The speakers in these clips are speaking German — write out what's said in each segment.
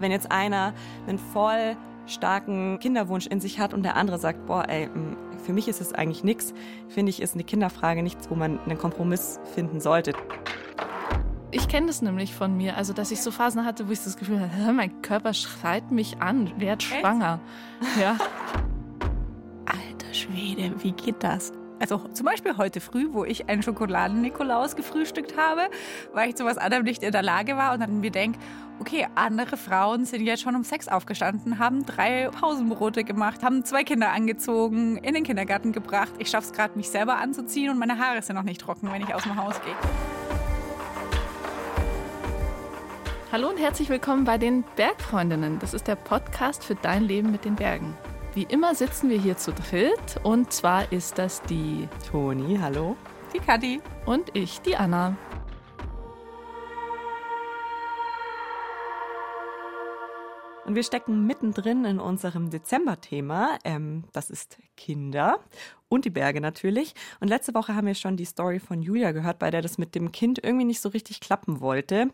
Wenn jetzt einer einen voll starken Kinderwunsch in sich hat und der andere sagt, boah, ey, für mich ist es eigentlich nichts, finde ich, ist eine Kinderfrage nichts, wo man einen Kompromiss finden sollte. Ich kenne das nämlich von mir, also dass ich so Phasen hatte, wo ich das Gefühl hatte, mein Körper schreit mich an, werd schwanger. Ja. Alter Schwede, wie geht das? Also zum Beispiel heute früh, wo ich einen Schokoladen-Nikolaus gefrühstückt habe, weil ich zu was anderem nicht in der Lage war und dann mir denke, okay, andere Frauen sind jetzt schon um sechs aufgestanden, haben drei Pausenbrote gemacht, haben zwei Kinder angezogen, in den Kindergarten gebracht. Ich schaffe es gerade, mich selber anzuziehen und meine Haare sind noch nicht trocken, wenn ich aus dem Haus gehe. Hallo und herzlich willkommen bei den Bergfreundinnen. Das ist der Podcast für dein Leben mit den Bergen. Wie immer sitzen wir hier zu dritt und zwar ist das die Toni, hallo. Die Kathi. Und ich, die Anna. Und wir stecken mittendrin in unserem Dezember-Thema. Ähm, das ist Kinder und die Berge natürlich. Und letzte Woche haben wir schon die Story von Julia gehört, bei der das mit dem Kind irgendwie nicht so richtig klappen wollte.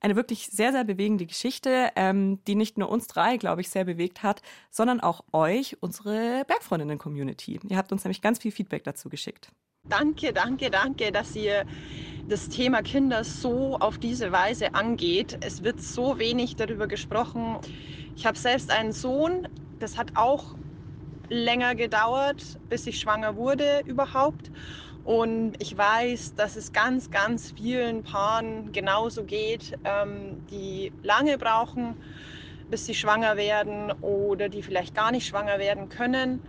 Eine wirklich sehr, sehr bewegende Geschichte, ähm, die nicht nur uns drei, glaube ich, sehr bewegt hat, sondern auch euch, unsere Bergfreundinnen-Community. Ihr habt uns nämlich ganz viel Feedback dazu geschickt. Danke, danke, danke, dass ihr das Thema Kinder so auf diese Weise angeht. Es wird so wenig darüber gesprochen. Ich habe selbst einen Sohn, das hat auch länger gedauert, bis ich schwanger wurde überhaupt. Und ich weiß, dass es ganz, ganz vielen Paaren genauso geht, ähm, die lange brauchen, bis sie schwanger werden oder die vielleicht gar nicht schwanger werden können.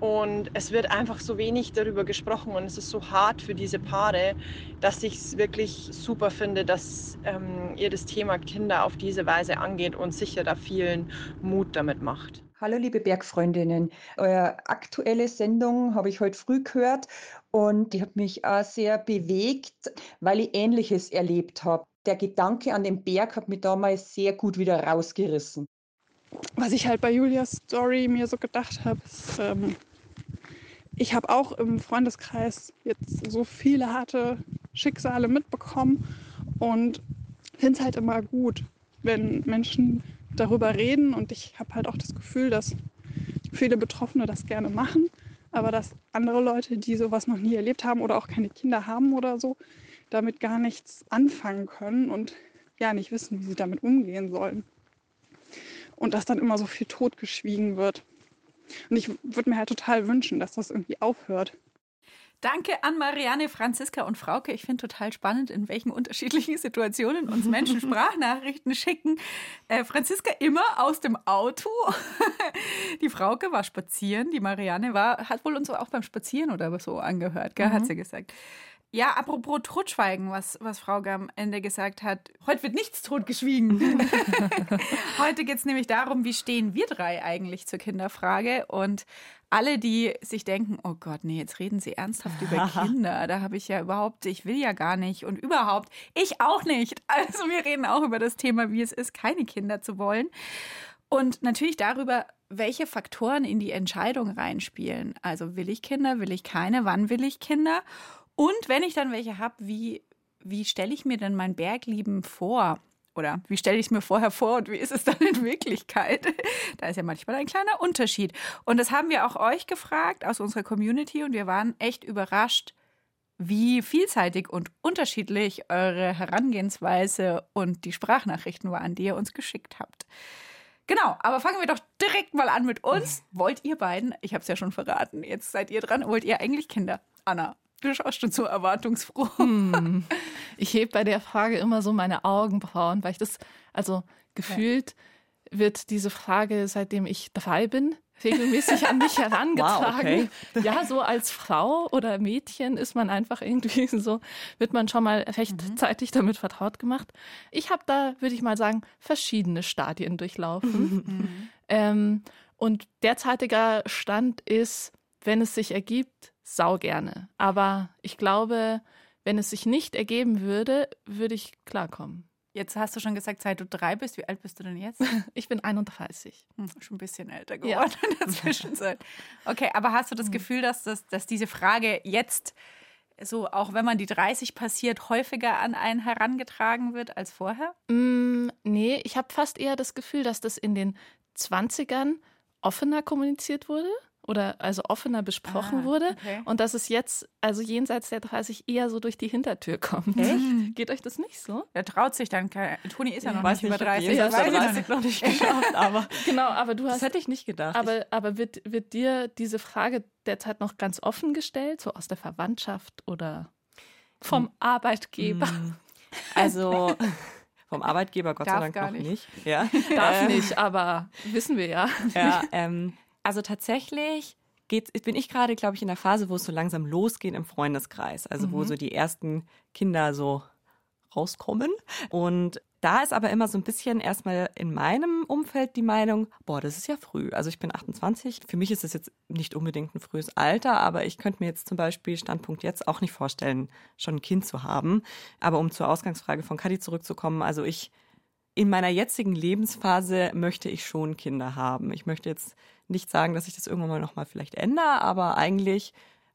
Und es wird einfach so wenig darüber gesprochen und es ist so hart für diese Paare, dass ich es wirklich super finde, dass ähm, ihr das Thema Kinder auf diese Weise angeht und sicher da vielen Mut damit macht. Hallo liebe Bergfreundinnen, eure aktuelle Sendung habe ich heute früh gehört und die hat mich auch sehr bewegt, weil ich Ähnliches erlebt habe. Der Gedanke an den Berg hat mich damals sehr gut wieder rausgerissen. Was ich halt bei Julias Story mir so gedacht habe, ist, ähm, ich habe auch im Freundeskreis jetzt so viele harte Schicksale mitbekommen und finde es halt immer gut, wenn Menschen darüber reden und ich habe halt auch das Gefühl, dass viele Betroffene das gerne machen, aber dass andere Leute, die sowas noch nie erlebt haben oder auch keine Kinder haben oder so, damit gar nichts anfangen können und ja nicht wissen, wie sie damit umgehen sollen. Und dass dann immer so viel totgeschwiegen wird. Und ich würde mir halt total wünschen, dass das irgendwie aufhört. Danke an Marianne, Franziska und Frauke. Ich finde total spannend, in welchen unterschiedlichen Situationen uns Menschen Sprachnachrichten schicken. Äh, Franziska immer aus dem Auto. die Frauke war spazieren. Die Marianne war, hat wohl uns auch beim Spazieren oder so angehört, gell, mhm. hat sie gesagt. Ja, apropos Totschweigen, was, was Frau am Ende gesagt hat. Heute wird nichts totgeschwiegen. Heute geht es nämlich darum, wie stehen wir drei eigentlich zur Kinderfrage. Und alle, die sich denken, oh Gott, nee, jetzt reden sie ernsthaft über Kinder. Da habe ich ja überhaupt, ich will ja gar nicht. Und überhaupt, ich auch nicht. Also wir reden auch über das Thema, wie es ist, keine Kinder zu wollen. Und natürlich darüber, welche Faktoren in die Entscheidung reinspielen. Also will ich Kinder, will ich keine, wann will ich Kinder? Und wenn ich dann welche habe, wie, wie stelle ich mir denn mein Berglieben vor? Oder wie stelle ich es mir vorher vor und wie ist es dann in Wirklichkeit? Da ist ja manchmal ein kleiner Unterschied. Und das haben wir auch euch gefragt aus unserer Community und wir waren echt überrascht, wie vielseitig und unterschiedlich eure Herangehensweise und die Sprachnachrichten waren, die ihr uns geschickt habt. Genau, aber fangen wir doch direkt mal an mit uns. Wollt ihr beiden, ich habe es ja schon verraten, jetzt seid ihr dran, wollt ihr eigentlich Kinder? Anna. Du schaust schon so erwartungsfroh. Hm. Ich hebe bei der Frage immer so meine Augenbrauen, weil ich das, also gefühlt ja. wird diese Frage, seitdem ich dabei bin, regelmäßig an mich herangetragen. Wow, okay. Ja, so als Frau oder Mädchen ist man einfach irgendwie so, wird man schon mal rechtzeitig mhm. damit vertraut gemacht. Ich habe da, würde ich mal sagen, verschiedene Stadien durchlaufen. Mhm. Ähm, und derzeitiger Stand ist, wenn es sich ergibt, sau gerne. Aber ich glaube, wenn es sich nicht ergeben würde, würde ich klarkommen. Jetzt hast du schon gesagt, seit du drei bist. Wie alt bist du denn jetzt? Ich bin 31. Hm, schon ein bisschen älter geworden ja. in der Zwischenzeit. Okay, aber hast du das hm. Gefühl, dass, das, dass diese Frage jetzt so, auch wenn man die 30 passiert, häufiger an einen herangetragen wird als vorher? Mm, nee, ich habe fast eher das Gefühl, dass das in den 20ern offener kommuniziert wurde oder also offener besprochen ah, wurde okay. und dass es jetzt also jenseits der 30 eher so durch die Hintertür kommt. Echt? Geht euch das nicht so? Er traut sich dann. Toni ist ja, ja noch nicht über 30. Ja, das weiß 30 noch nicht geschafft, aber genau, aber du hast Das hätte ich nicht gedacht. Aber aber wird wird dir diese Frage derzeit noch ganz offen gestellt, so aus der Verwandtschaft oder vom hm. Arbeitgeber? Hm. Also vom Arbeitgeber Gott Darf sei Dank noch nicht. nicht. Ja. Darf ähm, nicht, aber wissen wir ja. Ja, ähm, also tatsächlich bin ich gerade, glaube ich, in der Phase, wo es so langsam losgeht im Freundeskreis. Also mhm. wo so die ersten Kinder so rauskommen. Und da ist aber immer so ein bisschen erstmal in meinem Umfeld die Meinung, boah, das ist ja früh. Also ich bin 28. Für mich ist es jetzt nicht unbedingt ein frühes Alter, aber ich könnte mir jetzt zum Beispiel Standpunkt jetzt auch nicht vorstellen, schon ein Kind zu haben. Aber um zur Ausgangsfrage von Kadi zurückzukommen, also ich in meiner jetzigen Lebensphase möchte ich schon Kinder haben. Ich möchte jetzt nicht sagen, dass ich das irgendwann mal nochmal vielleicht ändere, aber eigentlich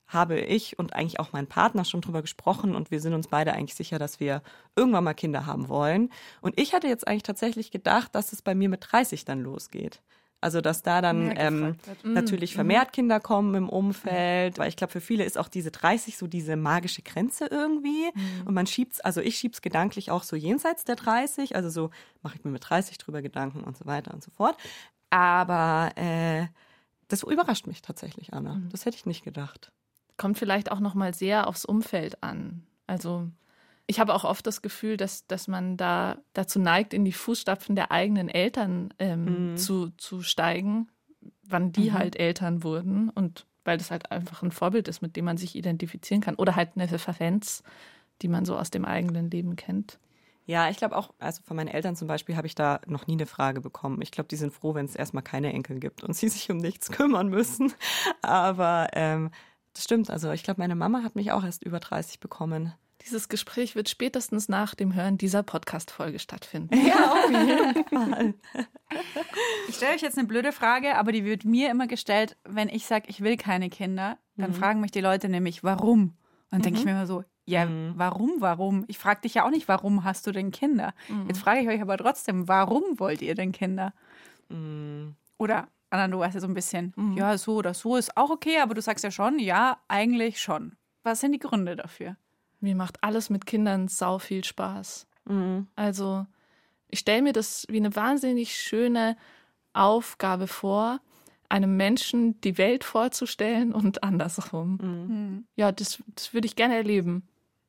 habe ich und eigentlich auch mein Partner schon drüber gesprochen und wir sind uns beide eigentlich sicher, dass wir irgendwann mal Kinder haben wollen. Und ich hatte jetzt eigentlich tatsächlich gedacht, dass es bei mir mit 30 dann losgeht. Also dass da dann ähm, mhm. natürlich mhm. vermehrt Kinder kommen im Umfeld, weil ich glaube, für viele ist auch diese 30 so diese magische Grenze irgendwie. Mhm. Und man schiebt's, also ich schieb's gedanklich auch so jenseits der 30, also so mache ich mir mit 30 drüber Gedanken und so weiter und so fort. Aber äh, das überrascht mich tatsächlich, Anna. Mhm. Das hätte ich nicht gedacht. Kommt vielleicht auch noch mal sehr aufs Umfeld an. Also ich habe auch oft das Gefühl, dass, dass man da dazu neigt, in die Fußstapfen der eigenen Eltern ähm, mhm. zu, zu steigen, wann die mhm. halt Eltern wurden und weil das halt einfach ein Vorbild ist, mit dem man sich identifizieren kann. Oder halt eine Referenz, die man so aus dem eigenen Leben kennt. Ja, ich glaube auch, also von meinen Eltern zum Beispiel habe ich da noch nie eine Frage bekommen. Ich glaube, die sind froh, wenn es erstmal keine Enkel gibt und sie sich um nichts kümmern müssen. Aber ähm, das stimmt, also ich glaube, meine Mama hat mich auch erst über 30 bekommen. Dieses Gespräch wird spätestens nach dem Hören dieser Podcast-Folge stattfinden. Ja, auf jeden Fall. Ich stelle euch jetzt eine blöde Frage, aber die wird mir immer gestellt, wenn ich sage, ich will keine Kinder. Dann mhm. fragen mich die Leute nämlich, warum? Und dann mhm. denke ich mir immer so, ja, mhm. warum, warum? Ich frage dich ja auch nicht, warum hast du denn Kinder? Mhm. Jetzt frage ich euch aber trotzdem, warum wollt ihr denn Kinder? Mhm. Oder, Anna, du weißt ja so ein bisschen, mhm. ja, so oder so ist auch okay, aber du sagst ja schon, ja, eigentlich schon. Was sind die Gründe dafür? Mir macht alles mit Kindern sau viel Spaß. Mhm. Also ich stelle mir das wie eine wahnsinnig schöne Aufgabe vor, einem Menschen die Welt vorzustellen und andersrum. Mhm. Ja, das, das würde ich gerne erleben.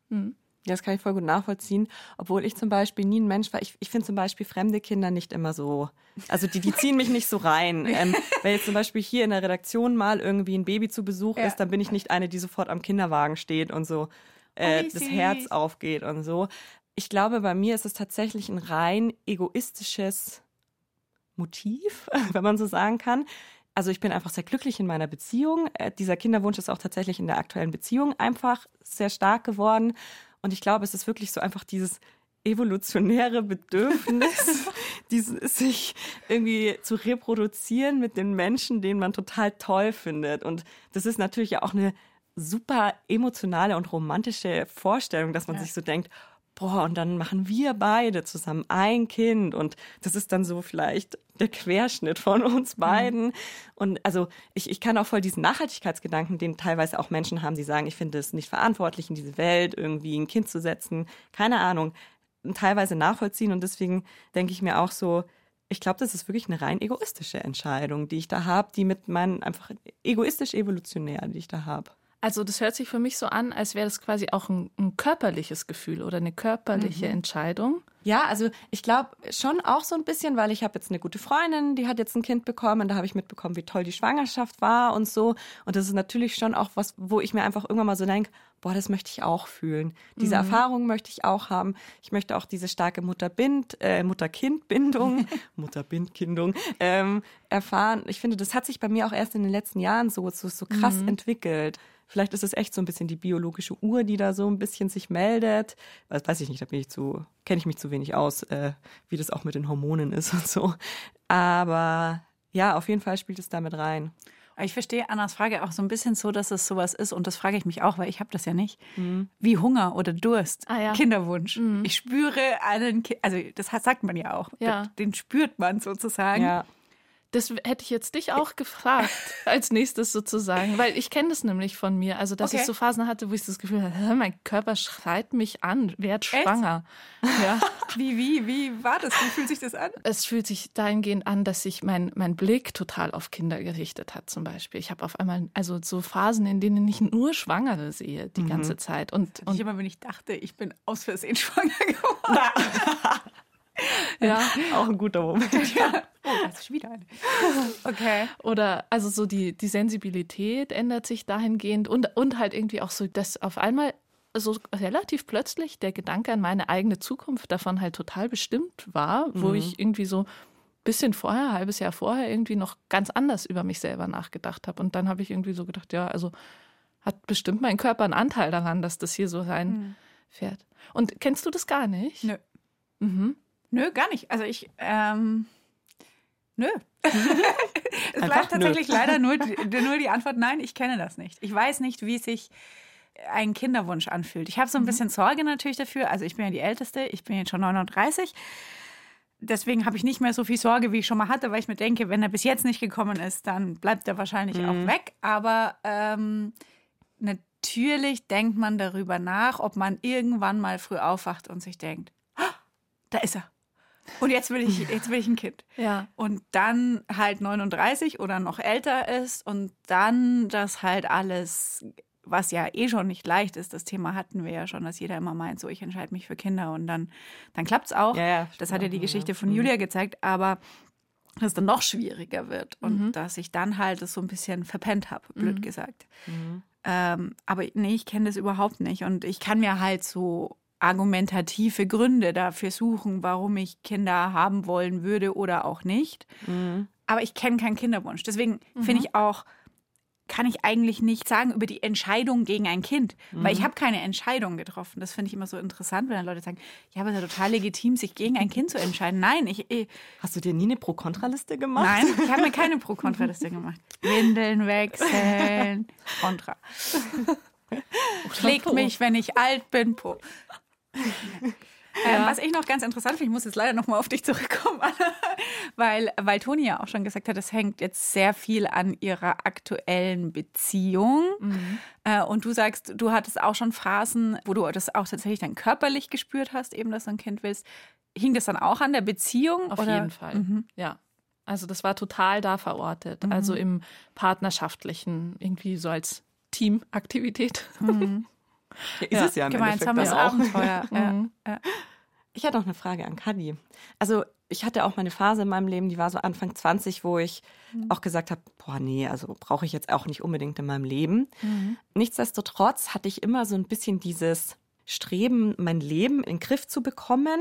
Mhm. Ja, das kann ich voll gut nachvollziehen. Obwohl ich zum Beispiel nie ein Mensch war. Ich, ich finde zum Beispiel fremde Kinder nicht immer so. Also die, die ziehen mich nicht so rein. Ähm, wenn jetzt zum Beispiel hier in der Redaktion mal irgendwie ein Baby zu Besuch ja. ist, dann bin ich nicht eine, die sofort am Kinderwagen steht und so äh, oh, das Herz aufgeht und so. Ich glaube, bei mir ist es tatsächlich ein rein egoistisches Motiv, wenn man so sagen kann. Also ich bin einfach sehr glücklich in meiner Beziehung. Äh, dieser Kinderwunsch ist auch tatsächlich in der aktuellen Beziehung einfach sehr stark geworden. Und ich glaube, es ist wirklich so einfach dieses evolutionäre Bedürfnis, dieses, sich irgendwie zu reproduzieren mit den Menschen, den man total toll findet. Und das ist natürlich ja auch eine super emotionale und romantische Vorstellung, dass man ja. sich so denkt, boah, und dann machen wir beide zusammen ein Kind und das ist dann so vielleicht der Querschnitt von uns mhm. beiden. Mhm. Und also ich, ich kann auch voll diesen Nachhaltigkeitsgedanken, den teilweise auch Menschen haben, die sagen, ich finde es nicht verantwortlich, in diese Welt irgendwie ein Kind zu setzen, keine Ahnung, teilweise nachvollziehen. Und deswegen denke ich mir auch so, ich glaube, das ist wirklich eine rein egoistische Entscheidung, die ich da habe, die mit meinen einfach egoistisch evolutionär, die ich da habe. Also das hört sich für mich so an, als wäre das quasi auch ein, ein, körperliches Gefühl oder eine körperliche mhm. Entscheidung. Ja, also ich glaube schon auch so ein bisschen, weil ich habe jetzt eine gute Freundin, die hat jetzt ein Kind bekommen, da habe ich mitbekommen, wie toll die Schwangerschaft war und so. Und das ist natürlich schon auch was, wo ich mir einfach irgendwann mal so denke, boah, das möchte ich auch fühlen. Diese mhm. Erfahrung möchte ich auch haben. Ich möchte auch diese starke Mutter-Bind, äh, Mutter-Kind-Bindung, Mutter-Bind-Kindung ähm, erfahren. Ich finde, das hat sich bei mir auch erst in den letzten Jahren so, so, so krass mhm. entwickelt. Vielleicht ist es echt so ein bisschen die biologische Uhr, die da so ein bisschen sich meldet. Das weiß ich nicht, da bin ich zu, kenne ich mich zu wenig aus, äh, wie das auch mit den Hormonen ist und so. Aber ja, auf jeden Fall spielt es damit rein. Ich verstehe Annas Frage auch so ein bisschen so, dass es sowas ist und das frage ich mich auch, weil ich habe das ja nicht. Mhm. Wie Hunger oder Durst, ah, ja. Kinderwunsch. Mhm. Ich spüre einen, Ki also das sagt man ja auch, ja. den spürt man sozusagen. Ja. Das hätte ich jetzt dich auch gefragt, als nächstes sozusagen, weil ich kenne das nämlich von mir. Also, dass okay. ich so Phasen hatte, wo ich das Gefühl hatte, mein Körper schreit mich an, werd schwanger. Ja. wie, wie, wie war das? Wie fühlt sich das an? Es fühlt sich dahingehend an, dass sich mein, mein Blick total auf Kinder gerichtet hat, zum Beispiel. Ich habe auf einmal, also so Phasen, in denen ich nur Schwangere sehe, die mhm. ganze Zeit. Und, und ich immer, wenn ich dachte, ich bin aus Versehen schwanger geworden. ja, auch ein guter Moment. Ja. Oh, das ist wieder eine. Okay. Oder also so die, die Sensibilität ändert sich dahingehend und, und halt irgendwie auch so, dass auf einmal so relativ plötzlich der Gedanke an meine eigene Zukunft davon halt total bestimmt war, wo mhm. ich irgendwie so ein bisschen vorher, ein halbes Jahr vorher irgendwie noch ganz anders über mich selber nachgedacht habe. Und dann habe ich irgendwie so gedacht, ja, also hat bestimmt mein Körper einen Anteil daran, dass das hier so sein mhm. fährt. Und kennst du das gar nicht? Nö. Mhm. Nö, gar nicht. Also ich, ähm, nö. es bleibt tatsächlich nö. leider nur, nur die Antwort, nein, ich kenne das nicht. Ich weiß nicht, wie sich ein Kinderwunsch anfühlt. Ich habe so ein mhm. bisschen Sorge natürlich dafür. Also ich bin ja die Älteste, ich bin jetzt schon 39. Deswegen habe ich nicht mehr so viel Sorge, wie ich schon mal hatte, weil ich mir denke, wenn er bis jetzt nicht gekommen ist, dann bleibt er wahrscheinlich mhm. auch weg. Aber ähm, natürlich denkt man darüber nach, ob man irgendwann mal früh aufwacht und sich denkt, ah, da ist er. Und jetzt will ich, jetzt will ich ein Kind. Ja. Und dann halt 39 oder noch älter ist und dann das halt alles, was ja eh schon nicht leicht ist, das Thema hatten wir ja schon, dass jeder immer meint, so ich entscheide mich für Kinder und dann, dann klappt es auch. Ja, ja, das hat ja die Geschichte von mhm. Julia gezeigt, aber dass es dann noch schwieriger wird und mhm. dass ich dann halt das so ein bisschen verpennt habe, blöd mhm. gesagt. Mhm. Ähm, aber nee, ich kenne das überhaupt nicht und ich kann mir halt so argumentative Gründe dafür suchen, warum ich Kinder haben wollen würde oder auch nicht. Mhm. Aber ich kenne keinen Kinderwunsch. Deswegen mhm. finde ich auch, kann ich eigentlich nicht sagen über die Entscheidung gegen ein Kind, mhm. weil ich mhm. habe keine Entscheidung getroffen. Das finde ich immer so interessant, wenn dann Leute sagen, ja, aber es ist ja total legitim, sich gegen ein Kind zu entscheiden. Nein, ich, ich hast du dir nie eine Pro-Kontra-Liste gemacht? Nein, ich habe mir keine Pro-Kontra-Liste gemacht. Windeln wechseln, Kontra. Schlägt mich, wenn ich alt bin, Po. Ähm, ja. was ich noch ganz interessant finde, ich muss jetzt leider noch mal auf dich zurückkommen, weil, weil Toni ja auch schon gesagt hat, es hängt jetzt sehr viel an ihrer aktuellen Beziehung. Mhm. Äh, und du sagst, du hattest auch schon Phasen, wo du das auch tatsächlich dann körperlich gespürt hast, eben, dass du ein Kind willst. Hing das dann auch an der Beziehung? Auf oder? jeden Fall, mhm. ja. Also das war total da verortet, mhm. also im partnerschaftlichen, irgendwie so als Teamaktivität. Ja, ist ja, es ja im gemeinsames Abenteuer. mhm. ja. Ich hatte auch eine Frage an Kadi. Also ich hatte auch meine Phase in meinem Leben, die war so Anfang 20, wo ich mhm. auch gesagt habe, boah, nee, also brauche ich jetzt auch nicht unbedingt in meinem Leben. Mhm. Nichtsdestotrotz hatte ich immer so ein bisschen dieses Streben, mein Leben in den Griff zu bekommen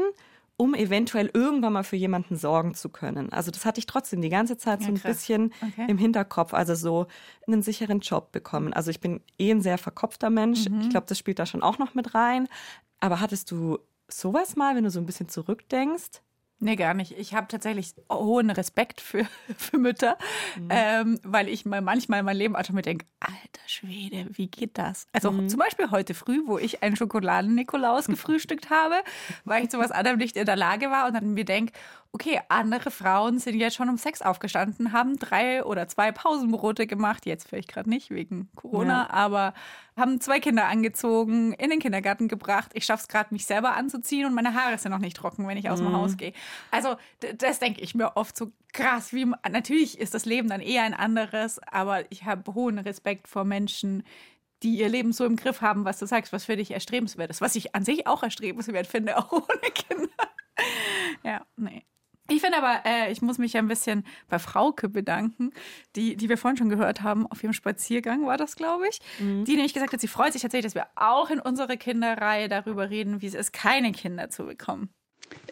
um eventuell irgendwann mal für jemanden sorgen zu können. Also das hatte ich trotzdem die ganze Zeit so ein krass. bisschen okay. im Hinterkopf, also so einen sicheren Job bekommen. Also ich bin eh ein sehr verkopfter Mensch. Mhm. Ich glaube, das spielt da schon auch noch mit rein. Aber hattest du sowas mal, wenn du so ein bisschen zurückdenkst? Nee, gar nicht. Ich habe tatsächlich hohen Respekt für, für Mütter, mhm. ähm, weil ich mal manchmal mein Leben einfach mir denke, alter Schwede, wie geht das? Also mhm. zum Beispiel heute früh, wo ich einen Schokoladen-Nikolaus gefrühstückt habe, weil ich zu was anderem nicht in der Lage war und dann mir denke, okay, andere Frauen sind jetzt schon um sechs aufgestanden, haben drei oder zwei Pausenbrote gemacht, jetzt vielleicht gerade nicht wegen Corona, ja. aber haben zwei Kinder angezogen, in den Kindergarten gebracht. Ich schaffe es gerade, mich selber anzuziehen und meine Haare sind noch nicht trocken, wenn ich aus dem mhm. Haus gehe. Also das denke ich mir oft so krass. Wie, natürlich ist das Leben dann eher ein anderes, aber ich habe hohen Respekt vor Menschen, die ihr Leben so im Griff haben, was du sagst, was für dich erstrebenswert ist. Was ich an sich auch erstrebenswert finde, auch ohne Kinder. ja, nee. Ich finde aber, äh, ich muss mich ja ein bisschen bei Frauke bedanken, die, die wir vorhin schon gehört haben, auf ihrem Spaziergang war das, glaube ich, mhm. die nämlich gesagt hat, sie freut sich tatsächlich, dass wir auch in unserer Kinderreihe darüber reden, wie es ist, keine Kinder zu bekommen.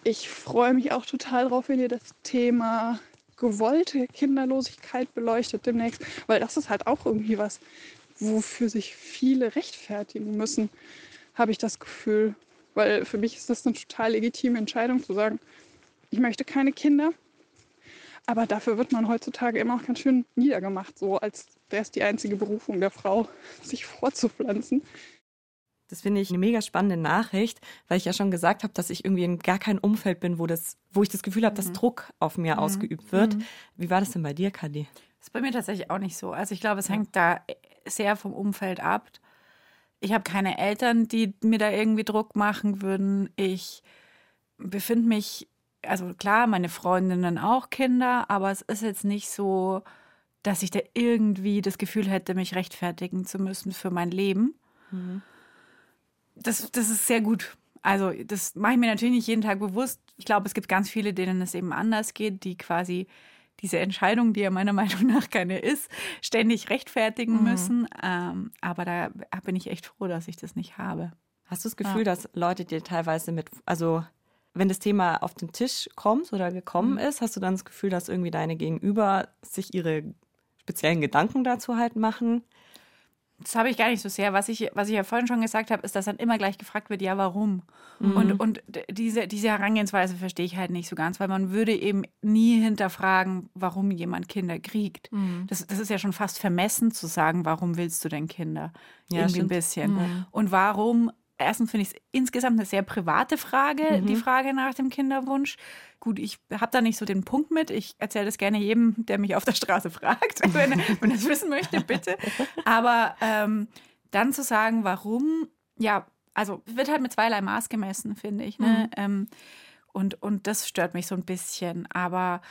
Ich freue mich auch total drauf, wenn ihr das Thema gewollte Kinderlosigkeit beleuchtet demnächst, weil das ist halt auch irgendwie was, wofür sich viele rechtfertigen müssen, habe ich das Gefühl. Weil für mich ist das eine total legitime Entscheidung zu sagen, ich möchte keine Kinder. Aber dafür wird man heutzutage immer auch ganz schön niedergemacht, so als wäre es die einzige Berufung der Frau, sich vorzupflanzen. Das finde ich eine mega spannende Nachricht, weil ich ja schon gesagt habe, dass ich irgendwie in gar kein Umfeld bin, wo, das, wo ich das Gefühl habe, mhm. dass Druck auf mir mhm. ausgeübt wird. Mhm. Wie war das denn bei dir, Kadi? Das ist bei mir tatsächlich auch nicht so. Also ich glaube, es hängt da sehr vom Umfeld ab. Ich habe keine Eltern, die mir da irgendwie Druck machen würden. Ich befinde mich, also klar, meine Freundinnen auch Kinder, aber es ist jetzt nicht so, dass ich da irgendwie das Gefühl hätte, mich rechtfertigen zu müssen für mein Leben. Mhm. Das, das ist sehr gut. Also, das mache ich mir natürlich nicht jeden Tag bewusst. Ich glaube, es gibt ganz viele, denen es eben anders geht, die quasi diese Entscheidung, die ja meiner Meinung nach keine ist, ständig rechtfertigen mhm. müssen. Ähm, aber da bin ich echt froh, dass ich das nicht habe. Hast du das Gefühl, ja. dass Leute dir teilweise mit, also wenn das Thema auf den Tisch kommt oder gekommen mhm. ist, hast du dann das Gefühl, dass irgendwie deine Gegenüber sich ihre speziellen Gedanken dazu halt machen? Das habe ich gar nicht so sehr. Was ich, was ich ja vorhin schon gesagt habe, ist, dass dann immer gleich gefragt wird, ja, warum? Mhm. Und, und diese, diese Herangehensweise verstehe ich halt nicht so ganz, weil man würde eben nie hinterfragen, warum jemand Kinder kriegt. Mhm. Das, das ist ja schon fast vermessen zu sagen, warum willst du denn Kinder? Ja, Irgendwie stimmt. ein bisschen. Mhm. Und warum erstens finde ich es insgesamt eine sehr private Frage, mhm. die Frage nach dem Kinderwunsch. Gut, ich habe da nicht so den Punkt mit. Ich erzähle das gerne jedem, der mich auf der Straße fragt, wenn, wenn er es wissen möchte, bitte. Aber ähm, dann zu sagen, warum, ja, also wird halt mit zweierlei Maß gemessen, finde ich. Ne? Mhm. Ähm, und, und das stört mich so ein bisschen. Aber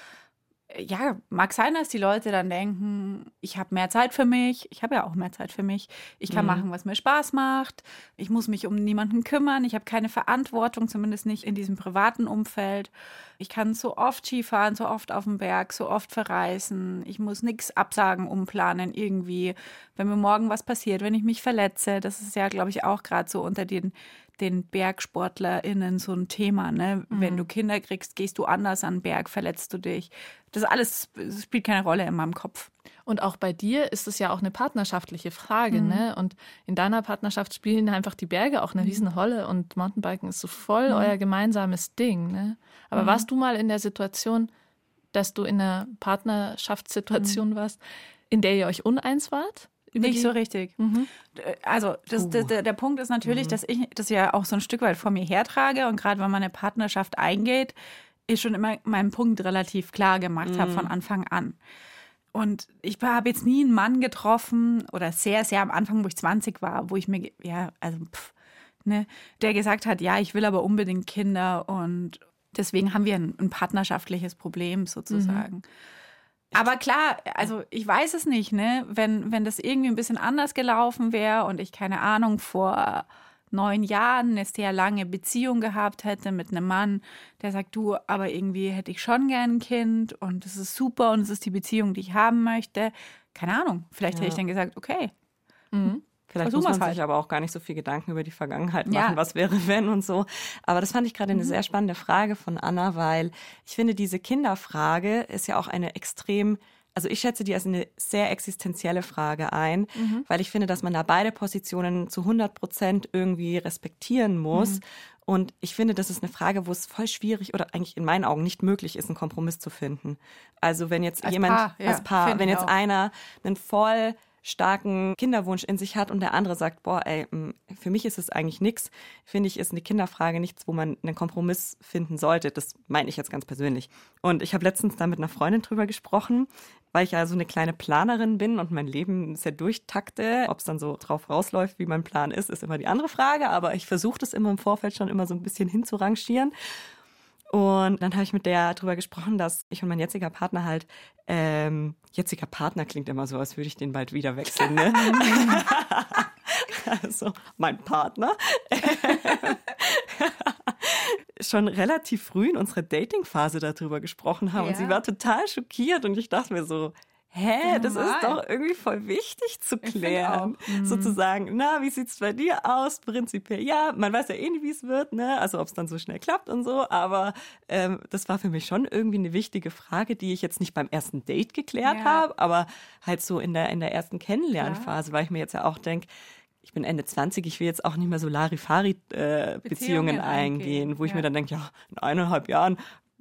ja, mag sein, dass die Leute dann denken, ich habe mehr Zeit für mich. Ich habe ja auch mehr Zeit für mich. Ich kann mhm. machen, was mir Spaß macht. Ich muss mich um niemanden kümmern. Ich habe keine Verantwortung, zumindest nicht in diesem privaten Umfeld. Ich kann so oft Skifahren, so oft auf dem Berg, so oft verreisen. Ich muss nichts absagen, umplanen irgendwie. Wenn mir morgen was passiert, wenn ich mich verletze, das ist ja, glaube ich, auch gerade so unter den den BergsportlerInnen so ein Thema. Ne? Mhm. Wenn du Kinder kriegst, gehst du anders an den Berg, verletzt du dich. Das alles das spielt keine Rolle in meinem Kopf. Und auch bei dir ist es ja auch eine partnerschaftliche Frage, mhm. ne? Und in deiner Partnerschaft spielen einfach die Berge auch eine mhm. Riesenrolle und Mountainbiken ist so voll mhm. euer gemeinsames Ding, ne? Aber mhm. warst du mal in der Situation, dass du in einer Partnerschaftssituation mhm. warst, in der ihr euch uneins wart? Nicht so richtig. Mhm. Also das, uh. der, der, Punkt ist natürlich, mhm. dass ich das ja auch so ein Stück weit vor mir hertrage und gerade wenn man eine Partnerschaft eingeht, ich schon immer meinen Punkt relativ klar gemacht mhm. habe von Anfang an. Und ich habe jetzt nie einen Mann getroffen oder sehr, sehr am Anfang, wo ich 20 war, wo ich mir, ja, also, pff, ne, der gesagt hat, ja, ich will aber unbedingt Kinder und deswegen haben wir ein, ein partnerschaftliches Problem sozusagen. Mhm. Aber klar, also ich weiß es nicht, ne? Wenn, wenn das irgendwie ein bisschen anders gelaufen wäre und ich keine Ahnung vor neun Jahren eine sehr lange Beziehung gehabt hätte mit einem Mann, der sagt, du, aber irgendwie hätte ich schon gern ein Kind und das ist super und es ist die Beziehung, die ich haben möchte. Keine Ahnung. Vielleicht ja. hätte ich dann gesagt, okay. Mhm. Vielleicht Versuch muss man halt. sich aber auch gar nicht so viel Gedanken über die Vergangenheit machen, ja. was wäre wenn und so. Aber das fand ich gerade eine mhm. sehr spannende Frage von Anna, weil ich finde, diese Kinderfrage ist ja auch eine extrem also ich schätze die als eine sehr existenzielle Frage ein, mhm. weil ich finde, dass man da beide Positionen zu 100 Prozent irgendwie respektieren muss. Mhm. Und ich finde, das ist eine Frage, wo es voll schwierig oder eigentlich in meinen Augen nicht möglich ist, einen Kompromiss zu finden. Also wenn jetzt als jemand Paar, ja, als Paar, wenn jetzt auch. einer einen voll starken Kinderwunsch in sich hat und der andere sagt, boah, ey, für mich ist es eigentlich nichts, finde ich, ist eine Kinderfrage nichts, wo man einen Kompromiss finden sollte. Das meine ich jetzt ganz persönlich. Und ich habe letztens da mit einer Freundin drüber gesprochen, weil ich ja so eine kleine Planerin bin und mein Leben sehr durchtakte. Ob es dann so drauf rausläuft, wie mein Plan ist, ist immer die andere Frage. Aber ich versuche das immer im Vorfeld schon immer so ein bisschen hinzurangieren. Und dann habe ich mit der darüber gesprochen, dass ich und mein jetziger Partner halt, ähm, jetziger Partner klingt immer so, als würde ich den bald wieder wechseln, ne? also mein Partner. schon relativ früh in unserer Dating-Phase darüber gesprochen haben. Ja. Und sie war total schockiert und ich dachte mir so, hä, das ist doch irgendwie voll wichtig zu klären. Mhm. Sozusagen, na, wie sieht's bei dir aus? Prinzipiell, ja, man weiß ja eh nicht, wie es wird, ne? Also ob es dann so schnell klappt und so, aber ähm, das war für mich schon irgendwie eine wichtige Frage, die ich jetzt nicht beim ersten Date geklärt ja. habe, aber halt so in der, in der ersten Kennenlernphase, ja. weil ich mir jetzt ja auch denke, ich bin Ende 20, ich will jetzt auch nicht mehr so Larifari-Beziehungen äh, Beziehungen eingehen, wo ich ja. mir dann denke, ja, in eineinhalb Jahren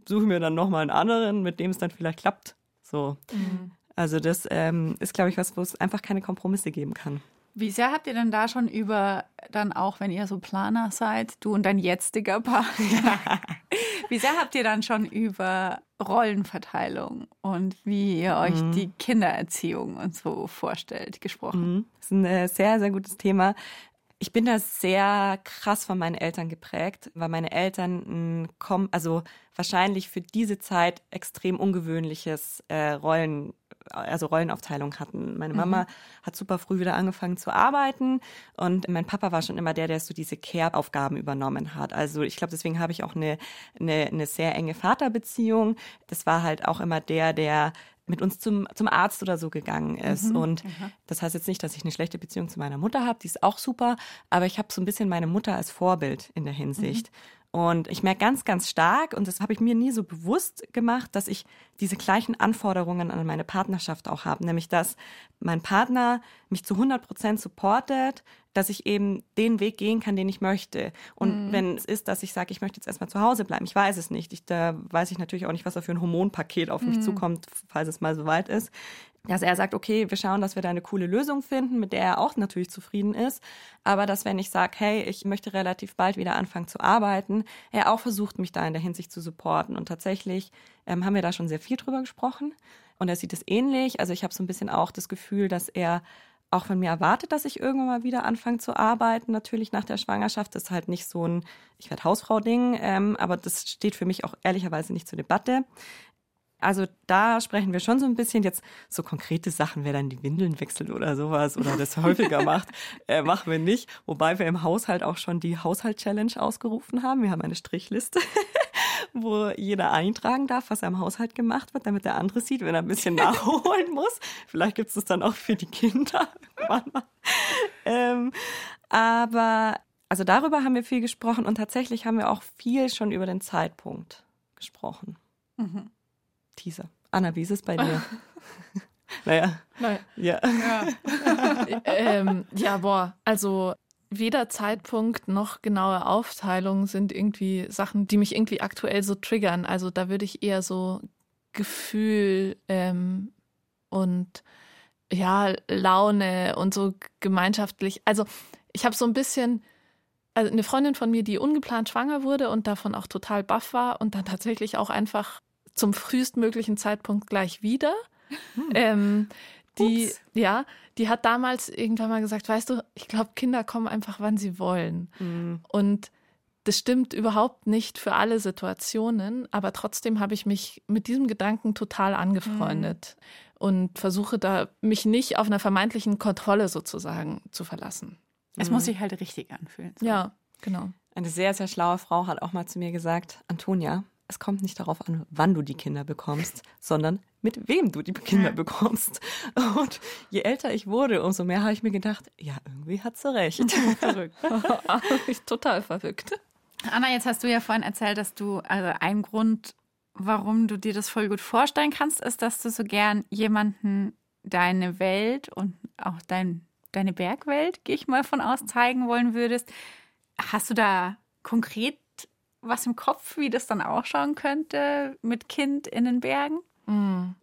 suche mir dann nochmal einen anderen, mit dem es dann vielleicht klappt. So. Mhm. Also das ähm, ist, glaube ich, was, wo es einfach keine Kompromisse geben kann. Wie sehr habt ihr denn da schon über, dann auch wenn ihr so Planer seid, du und dein jetziger Partner, wie sehr habt ihr dann schon über Rollenverteilung und wie ihr euch mhm. die Kindererziehung und so vorstellt gesprochen? Mhm. Das ist ein äh, sehr, sehr gutes Thema. Ich bin da sehr krass von meinen Eltern geprägt, weil meine Eltern kommen, also wahrscheinlich für diese Zeit extrem ungewöhnliches äh, Rollen, also Rollenaufteilung hatten. Meine Mama mhm. hat super früh wieder angefangen zu arbeiten und mein Papa war schon immer der, der so diese Care-Aufgaben übernommen hat. Also ich glaube, deswegen habe ich auch eine, eine, eine sehr enge Vaterbeziehung. Das war halt auch immer der, der mit uns zum, zum Arzt oder so gegangen ist. Mhm, und aha. das heißt jetzt nicht, dass ich eine schlechte Beziehung zu meiner Mutter habe, die ist auch super, aber ich habe so ein bisschen meine Mutter als Vorbild in der Hinsicht. Mhm. Und ich merke ganz, ganz stark, und das habe ich mir nie so bewusst gemacht, dass ich diese gleichen Anforderungen an meine Partnerschaft auch habe. Nämlich, dass mein Partner mich zu 100 Prozent supportet, dass ich eben den Weg gehen kann, den ich möchte. Und mhm. wenn es ist, dass ich sage, ich möchte jetzt erstmal zu Hause bleiben, ich weiß es nicht. Ich, da weiß ich natürlich auch nicht, was da für ein Hormonpaket auf mich mhm. zukommt, falls es mal so weit ist dass er sagt, okay, wir schauen, dass wir da eine coole Lösung finden, mit der er auch natürlich zufrieden ist. Aber dass wenn ich sage, hey, ich möchte relativ bald wieder anfangen zu arbeiten, er auch versucht, mich da in der Hinsicht zu supporten. Und tatsächlich ähm, haben wir da schon sehr viel drüber gesprochen. Und er sieht es ähnlich. Also ich habe so ein bisschen auch das Gefühl, dass er auch von mir erwartet, dass ich irgendwann mal wieder anfange zu arbeiten, natürlich nach der Schwangerschaft. Das ist halt nicht so ein, ich werde Hausfrau-Ding, ähm, aber das steht für mich auch ehrlicherweise nicht zur Debatte. Also da sprechen wir schon so ein bisschen jetzt so konkrete Sachen, wer dann die Windeln wechselt oder sowas oder das häufiger macht, äh, machen wir nicht. Wobei wir im Haushalt auch schon die Haushalt-Challenge ausgerufen haben. Wir haben eine Strichliste, wo jeder eintragen darf, was er im Haushalt gemacht wird, damit der andere sieht, wenn er ein bisschen nachholen muss. Vielleicht gibt es das dann auch für die Kinder. ähm, aber also darüber haben wir viel gesprochen und tatsächlich haben wir auch viel schon über den Zeitpunkt gesprochen. Mhm. Teaser. Anna, wie ist es bei dir? naja. Nein. Ja. Ja. ähm, ja, boah, also weder Zeitpunkt noch genaue Aufteilung sind irgendwie Sachen, die mich irgendwie aktuell so triggern. Also da würde ich eher so Gefühl ähm, und ja, Laune und so gemeinschaftlich. Also ich habe so ein bisschen, also eine Freundin von mir, die ungeplant schwanger wurde und davon auch total baff war und dann tatsächlich auch einfach zum frühestmöglichen Zeitpunkt gleich wieder. Hm. Ähm, die, Ups. ja, die hat damals irgendwann mal gesagt, weißt du, ich glaube, Kinder kommen einfach, wann sie wollen. Mhm. Und das stimmt überhaupt nicht für alle Situationen, aber trotzdem habe ich mich mit diesem Gedanken total angefreundet mhm. und versuche da mich nicht auf einer vermeintlichen Kontrolle sozusagen zu verlassen. Es mhm. muss sich halt richtig anfühlen. So. Ja, genau. Eine sehr, sehr schlaue Frau hat auch mal zu mir gesagt, Antonia, es kommt nicht darauf an, wann du die Kinder bekommst, sondern mit wem du die Kinder bekommst. Und je älter ich wurde, umso mehr habe ich mir gedacht, ja, irgendwie hat sie recht. Verrückt. Total verrückt. Anna, jetzt hast du ja vorhin erzählt, dass du, also ein Grund, warum du dir das voll gut vorstellen kannst, ist, dass du so gern jemanden deine Welt und auch dein, deine Bergwelt, gehe ich mal von aus, zeigen wollen würdest. Hast du da konkret was im Kopf, wie das dann ausschauen könnte mit Kind in den Bergen? Hm.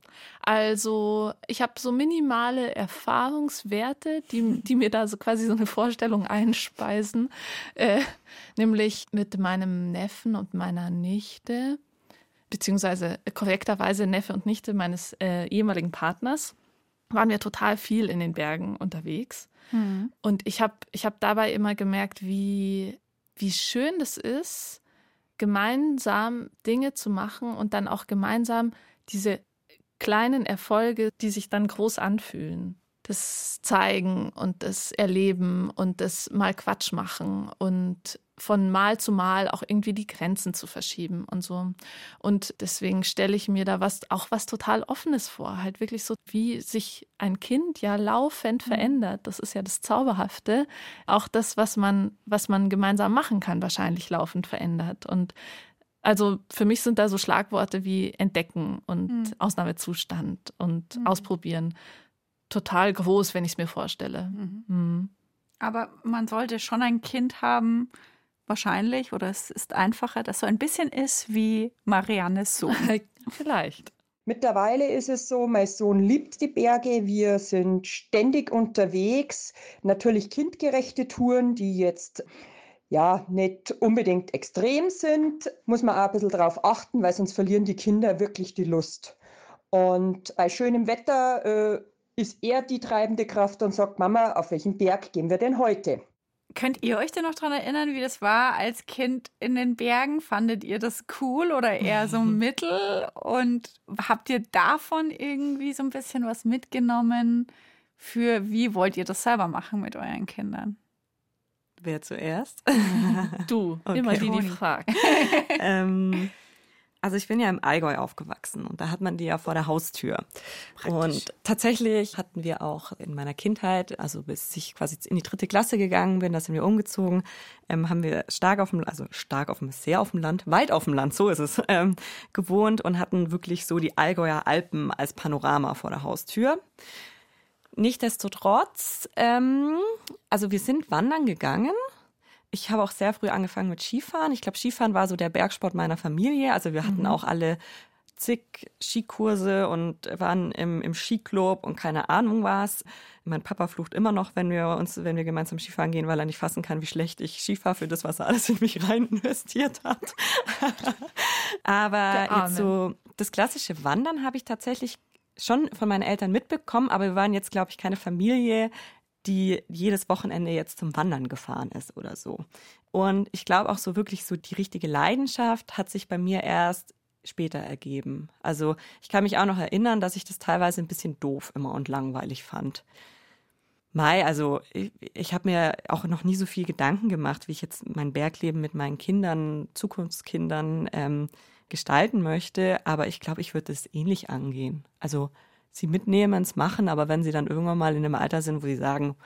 Also ich habe so minimale Erfahrungswerte, die, die mir da so quasi so eine Vorstellung einspeisen, äh, nämlich mit meinem Neffen und meiner Nichte, beziehungsweise korrekterweise Neffe und Nichte meines äh, ehemaligen Partners, waren wir total viel in den Bergen unterwegs. Mhm. Und ich habe ich hab dabei immer gemerkt, wie, wie schön das ist, gemeinsam Dinge zu machen und dann auch gemeinsam diese kleinen Erfolge, die sich dann groß anfühlen. Das Zeigen und das Erleben und das mal Quatsch machen und von Mal zu Mal auch irgendwie die Grenzen zu verschieben und so. Und deswegen stelle ich mir da was, auch was total Offenes vor. Halt wirklich so, wie sich ein Kind ja laufend mhm. verändert. Das ist ja das Zauberhafte. Auch das, was man, was man gemeinsam machen kann, wahrscheinlich laufend verändert. Und also für mich sind da so Schlagworte wie entdecken und mhm. Ausnahmezustand und mhm. ausprobieren total groß, wenn ich es mir vorstelle. Mhm. mhm. Aber man sollte schon ein Kind haben, wahrscheinlich oder es ist einfacher, dass so ein bisschen ist wie Mariannes Sohn. Vielleicht. Mittlerweile ist es so, mein Sohn liebt die Berge. Wir sind ständig unterwegs. Natürlich kindgerechte Touren, die jetzt ja nicht unbedingt extrem sind, muss man auch ein bisschen darauf achten, weil sonst verlieren die Kinder wirklich die Lust. Und bei schönem Wetter äh, ist er die treibende Kraft und sagt, Mama, auf welchen Berg gehen wir denn heute? Könnt ihr euch denn noch daran erinnern, wie das war als Kind in den Bergen? Fandet ihr das cool oder eher so mittel? Und habt ihr davon irgendwie so ein bisschen was mitgenommen für, wie wollt ihr das selber machen mit euren Kindern? Wer zuerst? Du, okay. immer die, die fragt. ähm, also ich bin ja im Allgäu aufgewachsen und da hat man die ja vor der Haustür. Praktisch. Und tatsächlich hatten wir auch in meiner Kindheit, also bis ich quasi in die dritte Klasse gegangen bin, da sind wir umgezogen, ähm, haben wir stark auf dem, also stark auf dem, sehr auf dem Land, weit auf dem Land, so ist es, ähm, gewohnt und hatten wirklich so die Allgäuer Alpen als Panorama vor der Haustür. Nichtsdestotrotz, ähm, also wir sind wandern gegangen ich habe auch sehr früh angefangen mit Skifahren. Ich glaube, Skifahren war so der Bergsport meiner Familie. Also wir hatten mhm. auch alle zig Skikurse und waren im, im Skiclub und keine Ahnung was. Mein Papa flucht immer noch, wenn wir uns, wenn wir gemeinsam Skifahren gehen, weil er nicht fassen kann, wie schlecht ich Skifahre für das, was er alles in mich rein investiert hat. aber jetzt so das klassische Wandern habe ich tatsächlich schon von meinen Eltern mitbekommen, aber wir waren jetzt, glaube ich, keine Familie, die jedes Wochenende jetzt zum Wandern gefahren ist oder so. Und ich glaube auch so wirklich so die richtige Leidenschaft hat sich bei mir erst später ergeben. Also ich kann mich auch noch erinnern, dass ich das teilweise ein bisschen doof immer und langweilig fand. Mai, also ich, ich habe mir auch noch nie so viel Gedanken gemacht, wie ich jetzt mein Bergleben mit meinen Kindern, Zukunftskindern ähm, gestalten möchte. Aber ich glaube, ich würde es ähnlich angehen. Also sie mitnehmen, es machen, aber wenn sie dann irgendwann mal in einem Alter sind, wo sie sagen,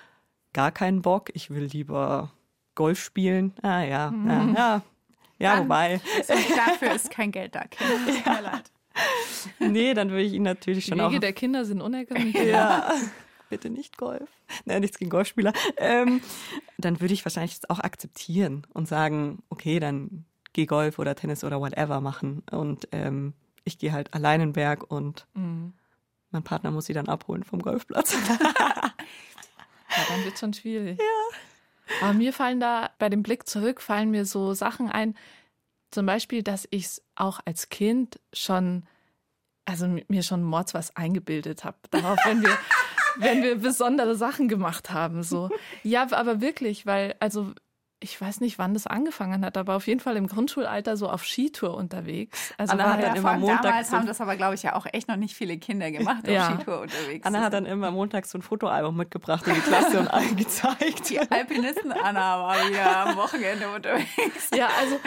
gar keinen Bock, ich will lieber Golf spielen, ah ja, mhm. ja, ja, ja wobei. Also dafür ist kein Geld da, Kinder. Leid. Nee, dann würde ich ihn natürlich schon Die Wege auch. der Kinder sind unerkannt. Ja. Bitte nicht Golf. Nein, nichts gegen Golfspieler. Ähm, dann würde ich wahrscheinlich das auch akzeptieren und sagen, okay, dann geh Golf oder Tennis oder whatever machen. Und ähm, ich gehe halt allein in den Berg und mhm. Mein Partner muss sie dann abholen vom Golfplatz. ja, dann wird schon schwierig. Ja. Aber mir fallen da bei dem Blick zurück, fallen mir so Sachen ein, zum Beispiel, dass ich es auch als Kind schon, also mir schon Mords was eingebildet habe. Darauf, wenn wir, wenn wir besondere Sachen gemacht haben. So. Ja, aber wirklich, weil, also ich weiß nicht, wann das angefangen hat, aber auf jeden Fall im Grundschulalter so auf Skitour unterwegs. Also Anna hat dann immer montags. Damals haben das aber, glaube ich, ja auch echt noch nicht viele Kinder gemacht, auf ja. Skitour unterwegs. Anna hat dann immer montags so ein Fotoalbum mitgebracht in die Klasse und allen gezeigt. Die Alpinisten Anna war wieder am Wochenende unterwegs. Ja, also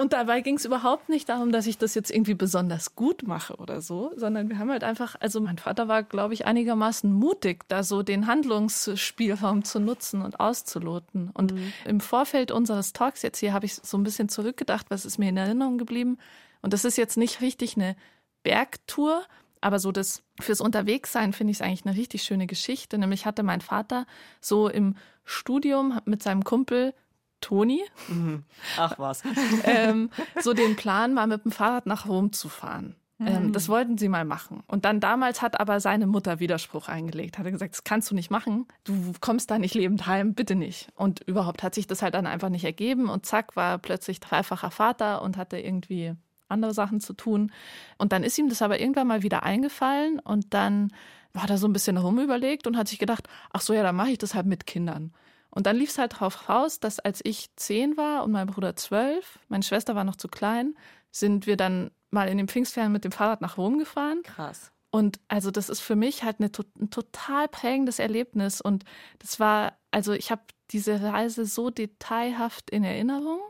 und dabei ging es überhaupt nicht darum, dass ich das jetzt irgendwie besonders gut mache oder so, sondern wir haben halt einfach, also mein Vater war, glaube ich, einigermaßen mutig, da so den Handlungsspielraum zu nutzen und auszuloten. Und mhm. im Vorfeld unseres Talks jetzt hier habe ich so ein bisschen zurückgedacht, was ist mir in Erinnerung geblieben. Und das ist jetzt nicht richtig eine Bergtour, aber so das fürs Unterwegssein finde ich es eigentlich eine richtig schöne Geschichte. Nämlich hatte mein Vater so im Studium mit seinem Kumpel Toni. Mhm. Ach was. ähm, so den Plan, mal mit dem Fahrrad nach Rom zu fahren. Ähm, mhm. das wollten sie mal machen. Und dann damals hat aber seine Mutter Widerspruch eingelegt. Hat er gesagt, das kannst du nicht machen. Du kommst da nicht lebend heim, bitte nicht. Und überhaupt hat sich das halt dann einfach nicht ergeben. Und zack, war plötzlich dreifacher Vater und hatte irgendwie andere Sachen zu tun. Und dann ist ihm das aber irgendwann mal wieder eingefallen. Und dann war er so ein bisschen rumüberlegt und hat sich gedacht, ach so, ja, dann mache ich das halt mit Kindern. Und dann lief es halt darauf raus, dass als ich zehn war und mein Bruder zwölf, meine Schwester war noch zu klein, sind wir dann mal in den Pfingstferien mit dem Fahrrad nach Rom gefahren. Krass. Und also das ist für mich halt eine, ein total prägendes Erlebnis. Und das war, also ich habe diese Reise so detailhaft in Erinnerung.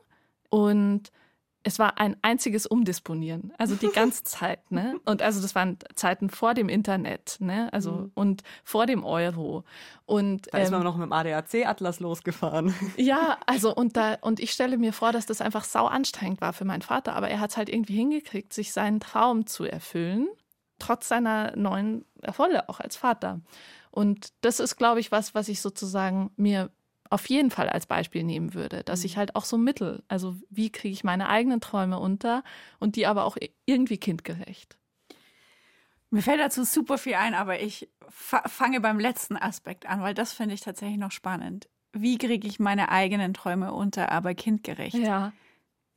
Und es war ein einziges Umdisponieren, also die ganze Zeit, ne? Und also das waren Zeiten vor dem Internet, ne? Also mhm. und vor dem Euro. Und da ähm, ist man ähm, noch mit dem ADAC-Atlas losgefahren. Ja, also und da und ich stelle mir vor, dass das einfach sau anstrengend war für meinen Vater, aber er hat es halt irgendwie hingekriegt, sich seinen Traum zu erfüllen, trotz seiner neuen Rolle auch als Vater. Und das ist, glaube ich, was, was ich sozusagen mir auf jeden Fall als Beispiel nehmen würde, dass ich mhm. halt auch so Mittel, also wie kriege ich meine eigenen Träume unter und die aber auch irgendwie kindgerecht. Mir fällt dazu super viel ein, aber ich fange beim letzten Aspekt an, weil das finde ich tatsächlich noch spannend. Wie kriege ich meine eigenen Träume unter, aber kindgerecht? Ja.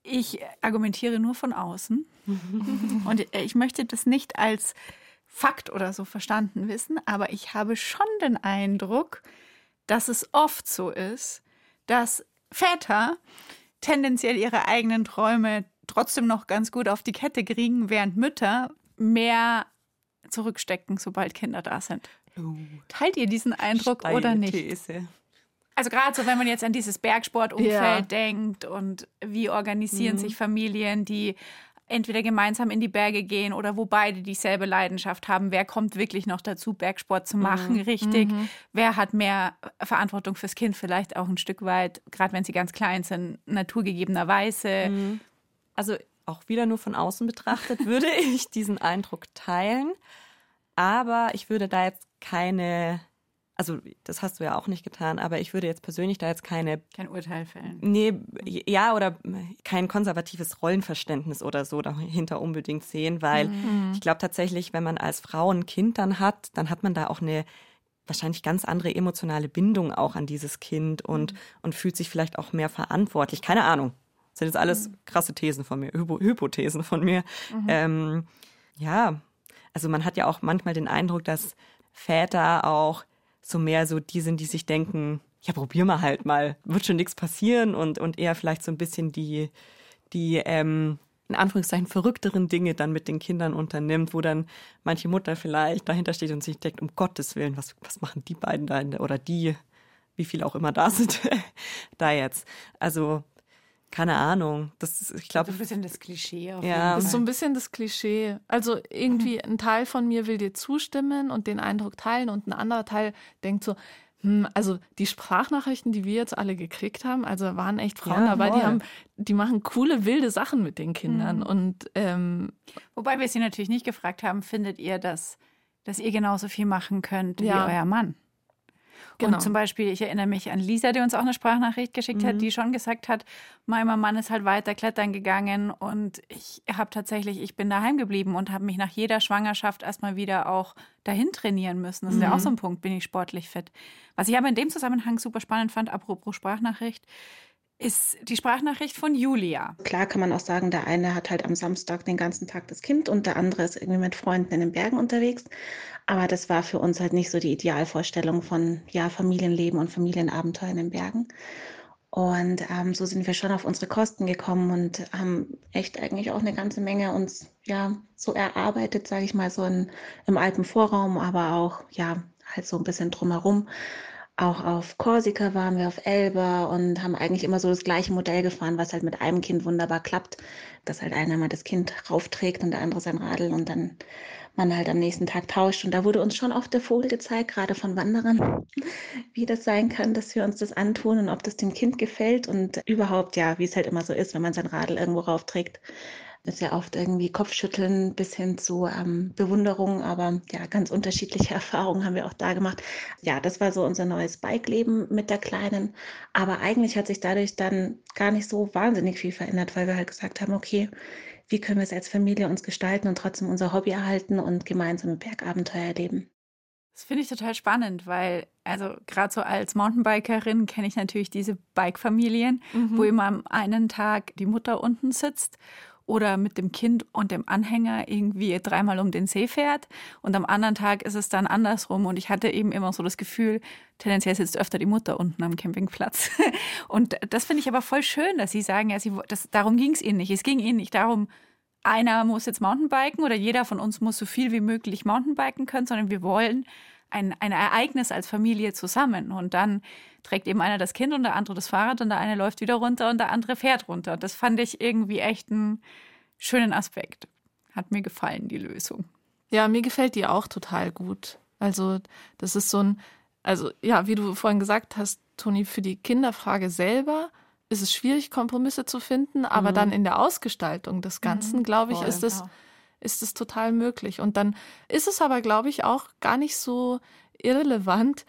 Ich argumentiere nur von außen und ich möchte das nicht als Fakt oder so verstanden wissen, aber ich habe schon den Eindruck, dass es oft so ist, dass Väter tendenziell ihre eigenen Träume trotzdem noch ganz gut auf die Kette kriegen, während Mütter mehr zurückstecken, sobald Kinder da sind. Uh, Teilt ihr diesen Eindruck oder nicht? These. Also gerade so, wenn man jetzt an dieses Bergsportumfeld ja. denkt und wie organisieren mhm. sich Familien, die entweder gemeinsam in die Berge gehen oder wo beide dieselbe Leidenschaft haben. Wer kommt wirklich noch dazu, Bergsport zu machen, mhm. richtig? Mhm. Wer hat mehr Verantwortung fürs Kind, vielleicht auch ein Stück weit, gerade wenn sie ganz klein sind, naturgegebenerweise. Mhm. Also auch wieder nur von außen betrachtet, würde ich diesen Eindruck teilen. Aber ich würde da jetzt keine also das hast du ja auch nicht getan, aber ich würde jetzt persönlich da jetzt keine. Kein Urteil fällen. Nee, ja, oder kein konservatives Rollenverständnis oder so dahinter unbedingt sehen, weil mhm. ich glaube tatsächlich, wenn man als Frau ein Kind dann hat, dann hat man da auch eine wahrscheinlich ganz andere emotionale Bindung auch an dieses Kind und, mhm. und fühlt sich vielleicht auch mehr verantwortlich. Keine Ahnung. Das sind jetzt alles mhm. krasse Thesen von mir, Hypo Hypothesen von mir. Mhm. Ähm, ja, also man hat ja auch manchmal den Eindruck, dass Väter auch so mehr so die sind, die sich denken, ja, probier mal halt mal, wird schon nichts passieren und, und eher vielleicht so ein bisschen die, die, ähm, in Anführungszeichen verrückteren Dinge dann mit den Kindern unternimmt, wo dann manche Mutter vielleicht dahinter steht und sich denkt, um Gottes Willen, was, was machen die beiden da der, oder die, wie viele auch immer da sind, da jetzt. Also keine Ahnung. Das ist, ich glaube. So ein bisschen das Klischee. Auf ja, das ist so ein bisschen das Klischee. Also irgendwie ein Teil von mir will dir zustimmen und den Eindruck teilen und ein anderer Teil denkt so, hm, also die Sprachnachrichten, die wir jetzt alle gekriegt haben, also waren echt Frauen ja, dabei, die haben, die machen coole wilde Sachen mit den Kindern mhm. und ähm, wobei wir sie natürlich nicht gefragt haben, findet ihr, dass dass ihr genauso viel machen könnt ja. wie euer Mann? Genau. Und zum Beispiel, ich erinnere mich an Lisa, die uns auch eine Sprachnachricht geschickt mhm. hat, die schon gesagt hat, mein Mann ist halt weiter klettern gegangen und ich habe tatsächlich, ich bin daheim geblieben und habe mich nach jeder Schwangerschaft erstmal wieder auch dahin trainieren müssen. Das ist mhm. ja auch mhm. so ein Punkt, bin ich sportlich fit. Was ich aber in dem Zusammenhang super spannend fand, apropos Sprachnachricht, ist die Sprachnachricht von Julia. Klar kann man auch sagen, der eine hat halt am Samstag den ganzen Tag das Kind und der andere ist irgendwie mit Freunden in den Bergen unterwegs. Aber das war für uns halt nicht so die Idealvorstellung von ja, Familienleben und Familienabenteuer in den Bergen. Und ähm, so sind wir schon auf unsere Kosten gekommen und haben echt eigentlich auch eine ganze Menge uns ja so erarbeitet, sage ich mal, so in, im Alpenvorraum, aber auch ja halt so ein bisschen drumherum auch auf Korsika waren wir auf Elba und haben eigentlich immer so das gleiche Modell gefahren, was halt mit einem Kind wunderbar klappt, dass halt einer mal das Kind raufträgt und der andere sein Radl und dann man halt am nächsten Tag tauscht. Und da wurde uns schon oft der Vogel gezeigt, gerade von Wanderern, wie das sein kann, dass wir uns das antun und ob das dem Kind gefällt und überhaupt, ja, wie es halt immer so ist, wenn man sein Radl irgendwo raufträgt, ist ja oft irgendwie Kopfschütteln bis hin zu ähm, Bewunderung, aber ja, ganz unterschiedliche Erfahrungen haben wir auch da gemacht. Ja, das war so unser neues Bike-Leben mit der Kleinen. Aber eigentlich hat sich dadurch dann gar nicht so wahnsinnig viel verändert, weil wir halt gesagt haben, okay, wie können wir es als Familie uns gestalten und trotzdem unser Hobby erhalten und gemeinsame Bergabenteuer erleben. Das finde ich total spannend, weil, also gerade so als Mountainbikerin kenne ich natürlich diese Bike-Familien, mhm. wo immer am einen Tag die Mutter unten sitzt oder mit dem Kind und dem Anhänger irgendwie dreimal um den See fährt und am anderen Tag ist es dann andersrum und ich hatte eben immer so das Gefühl, tendenziell sitzt öfter die Mutter unten am Campingplatz und das finde ich aber voll schön, dass Sie sagen, ja, Sie, das, darum ging es Ihnen nicht. Es ging Ihnen nicht darum, einer muss jetzt Mountainbiken oder jeder von uns muss so viel wie möglich Mountainbiken können, sondern wir wollen ein, ein Ereignis als Familie zusammen. Und dann trägt eben einer das Kind und der andere das Fahrrad und der eine läuft wieder runter und der andere fährt runter. Das fand ich irgendwie echt einen schönen Aspekt. Hat mir gefallen, die Lösung. Ja, mir gefällt die auch total gut. Also, das ist so ein, also ja, wie du vorhin gesagt hast, Toni, für die Kinderfrage selber ist es schwierig, Kompromisse zu finden, aber mhm. dann in der Ausgestaltung des Ganzen, mhm, glaube ich, ist es, ist es total möglich. Und dann ist es aber, glaube ich, auch gar nicht so irrelevant,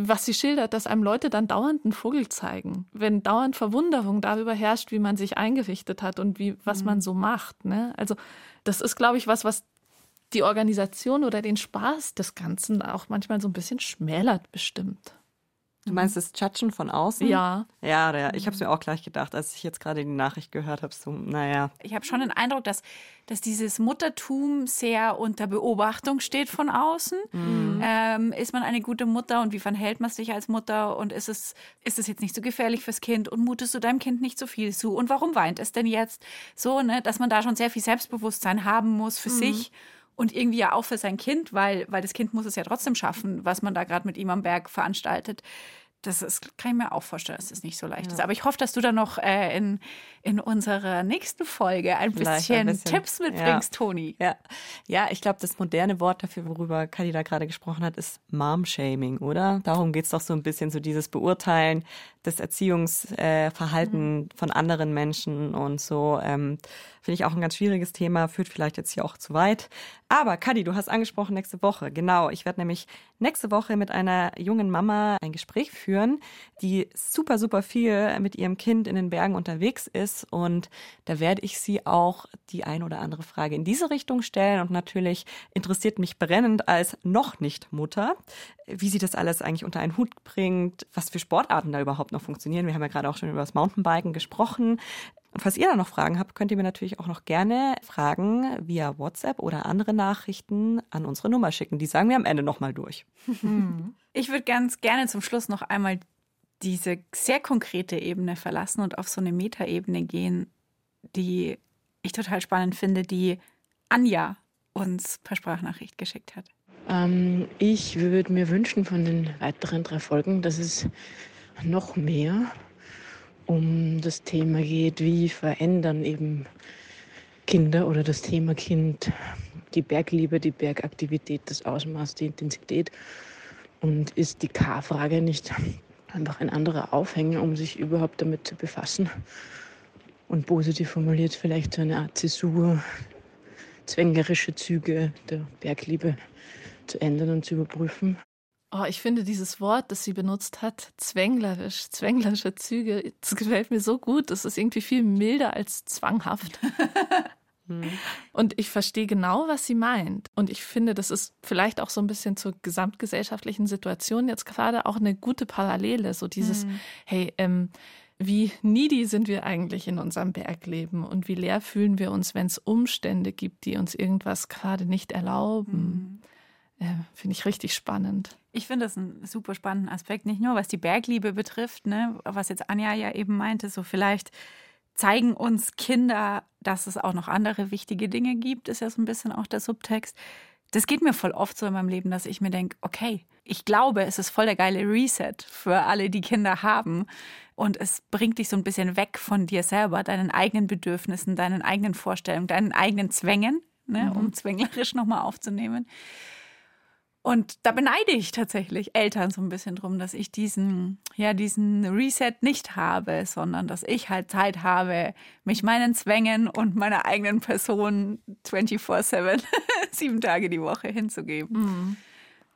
was sie schildert, dass einem Leute dann dauernd einen Vogel zeigen, wenn dauernd Verwunderung darüber herrscht, wie man sich eingerichtet hat und wie was mhm. man so macht. Ne? Also das ist, glaube ich, was, was die Organisation oder den Spaß des Ganzen auch manchmal so ein bisschen schmälert bestimmt. Du meinst das Tschatschen von außen? Ja. Ja, ja ich habe es mir auch gleich gedacht, als ich jetzt gerade die Nachricht gehört habe. So, naja. Ich habe schon den Eindruck, dass, dass dieses Muttertum sehr unter Beobachtung steht von außen. Mhm. Ähm, ist man eine gute Mutter und wie verhält man sich als Mutter und ist es, ist es jetzt nicht so gefährlich fürs Kind und mutest du deinem Kind nicht so viel zu und warum weint es denn jetzt? So, ne, dass man da schon sehr viel Selbstbewusstsein haben muss für mhm. sich und irgendwie ja auch für sein Kind, weil, weil das Kind muss es ja trotzdem schaffen, was man da gerade mit ihm am Berg veranstaltet das ist, kann ich mir auch vorstellen, dass das nicht so leicht ja. ist. Aber ich hoffe, dass du dann noch äh, in, in unserer nächsten Folge ein bisschen, ein bisschen, Tipps mitbringst, ja. Toni. Ja, ja ich glaube, das moderne Wort dafür, worüber Kadi da gerade gesprochen hat, ist Mom-Shaming, oder? Darum geht es doch so ein bisschen, so dieses Beurteilen des Erziehungsverhalten mhm. von anderen Menschen und so. Ähm, Finde ich auch ein ganz schwieriges Thema, führt vielleicht jetzt hier auch zu weit. Aber Kadi, du hast angesprochen nächste Woche. Genau, ich werde nämlich nächste Woche mit einer jungen Mama ein Gespräch führen, die super, super viel mit ihrem Kind in den Bergen unterwegs ist. Und da werde ich sie auch die ein oder andere Frage in diese Richtung stellen. Und natürlich interessiert mich brennend als noch nicht Mutter, wie sie das alles eigentlich unter einen Hut bringt, was für Sportarten da überhaupt noch funktionieren. Wir haben ja gerade auch schon über das Mountainbiken gesprochen. Und falls ihr da noch Fragen habt, könnt ihr mir natürlich auch noch gerne Fragen via WhatsApp oder andere Nachrichten an unsere Nummer schicken. Die sagen wir am Ende nochmal durch. Ich würde ganz gerne zum Schluss noch einmal diese sehr konkrete Ebene verlassen und auf so eine Metaebene gehen, die ich total spannend finde, die Anja uns per Sprachnachricht geschickt hat. Ähm, ich würde mir wünschen von den weiteren drei Folgen, dass es noch mehr um das Thema geht, wie verändern eben Kinder oder das Thema Kind die Bergliebe, die Bergaktivität, das Ausmaß, die Intensität. Und ist die K-Frage nicht einfach ein anderer Aufhänger, um sich überhaupt damit zu befassen? Und positiv formuliert vielleicht so eine Art Zäsur, zwängerische Züge der Bergliebe zu ändern und zu überprüfen. Oh, ich finde dieses Wort, das sie benutzt hat, zwänglerisch, zwänglerische Züge, das gefällt mir so gut. Das ist irgendwie viel milder als zwanghaft. Und ich verstehe genau, was sie meint. Und ich finde, das ist vielleicht auch so ein bisschen zur gesamtgesellschaftlichen Situation jetzt gerade auch eine gute Parallele. So dieses, mhm. hey, ähm, wie needy sind wir eigentlich in unserem Bergleben und wie leer fühlen wir uns, wenn es Umstände gibt, die uns irgendwas gerade nicht erlauben. Mhm. Äh, finde ich richtig spannend. Ich finde das einen super spannenden Aspekt, nicht nur was die Bergliebe betrifft, ne, was jetzt Anja ja eben meinte, so vielleicht zeigen uns Kinder, dass es auch noch andere wichtige Dinge gibt, ist ja so ein bisschen auch der Subtext. Das geht mir voll oft so in meinem Leben, dass ich mir denke, okay, ich glaube, es ist voll der geile Reset für alle, die Kinder haben. Und es bringt dich so ein bisschen weg von dir selber, deinen eigenen Bedürfnissen, deinen eigenen Vorstellungen, deinen eigenen Zwängen, ne, mhm. um zwänglerisch nochmal aufzunehmen. Und da beneide ich tatsächlich Eltern so ein bisschen drum, dass ich diesen, ja, diesen Reset nicht habe, sondern dass ich halt Zeit habe, mich meinen Zwängen und meiner eigenen Person 24-7, sieben Tage die Woche hinzugeben. Mhm.